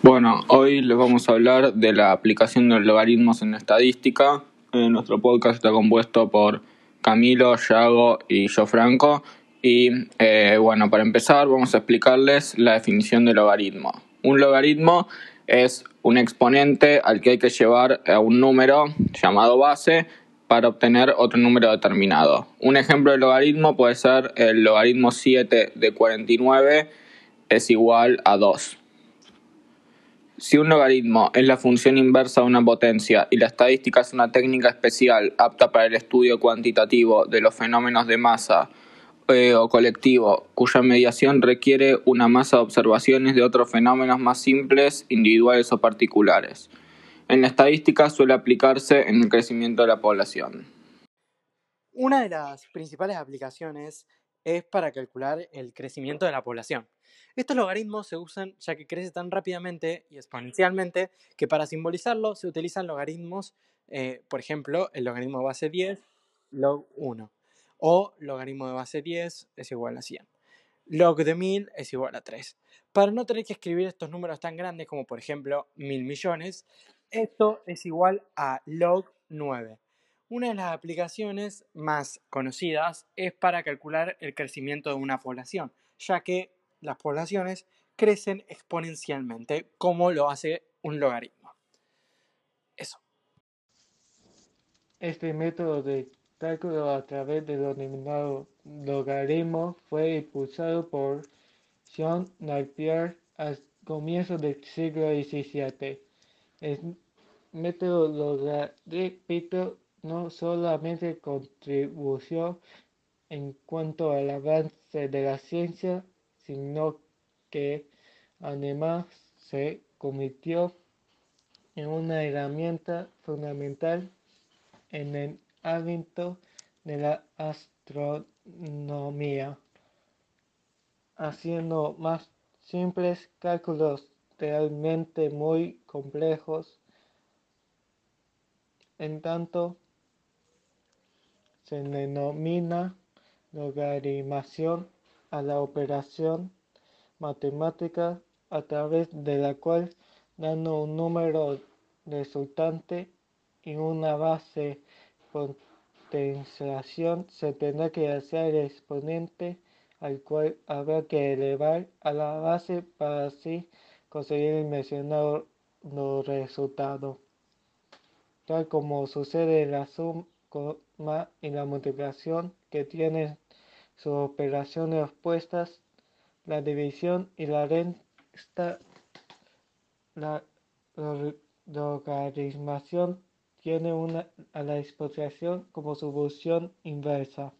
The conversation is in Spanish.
Bueno, hoy les vamos a hablar de la aplicación de logaritmos en estadística. Eh, nuestro podcast está compuesto por Camilo, Yago y yo Franco. Y eh, bueno, para empezar vamos a explicarles la definición de logaritmo. Un logaritmo es un exponente al que hay que llevar a un número llamado base para obtener otro número determinado. Un ejemplo de logaritmo puede ser el logaritmo 7 de 49 es igual a 2. Si un logaritmo es la función inversa de una potencia y la estadística es una técnica especial apta para el estudio cuantitativo de los fenómenos de masa eh, o colectivo, cuya mediación requiere una masa de observaciones de otros fenómenos más simples, individuales o particulares. En la estadística suele aplicarse en el crecimiento de la población. Una de las principales aplicaciones es para calcular el crecimiento de la población. Estos logaritmos se usan ya que crece tan rápidamente y exponencialmente que para simbolizarlo se utilizan logaritmos, eh, por ejemplo, el logaritmo de base 10, log 1, o logaritmo de base 10 es igual a 100. Log de 1000 es igual a 3. Para no tener que escribir estos números tan grandes como por ejemplo 1000 millones, esto es igual a log 9. Una de las aplicaciones más conocidas es para calcular el crecimiento de una población, ya que las poblaciones crecen exponencialmente, como lo hace un logaritmo. Eso. Este método de cálculo a través del denominado logaritmo fue impulsado por Jean Napier al comienzo del siglo XVII. El método logarítmico no solamente contribuyó en cuanto al avance de la ciencia, sino que además se convirtió en una herramienta fundamental en el ámbito de la astronomía, haciendo más simples cálculos realmente muy complejos. En tanto, se denomina logaritmación a la operación matemática a través de la cual, dando un número resultante y una base potenciación, se tendrá que hacer el exponente al cual habrá que elevar a la base para así conseguir el mencionado resultado. Tal como sucede en la suma y la multiplicación que tienen sus operaciones opuestas, la división y la resta, la logaritmación tiene una, a la exposición como su función inversa.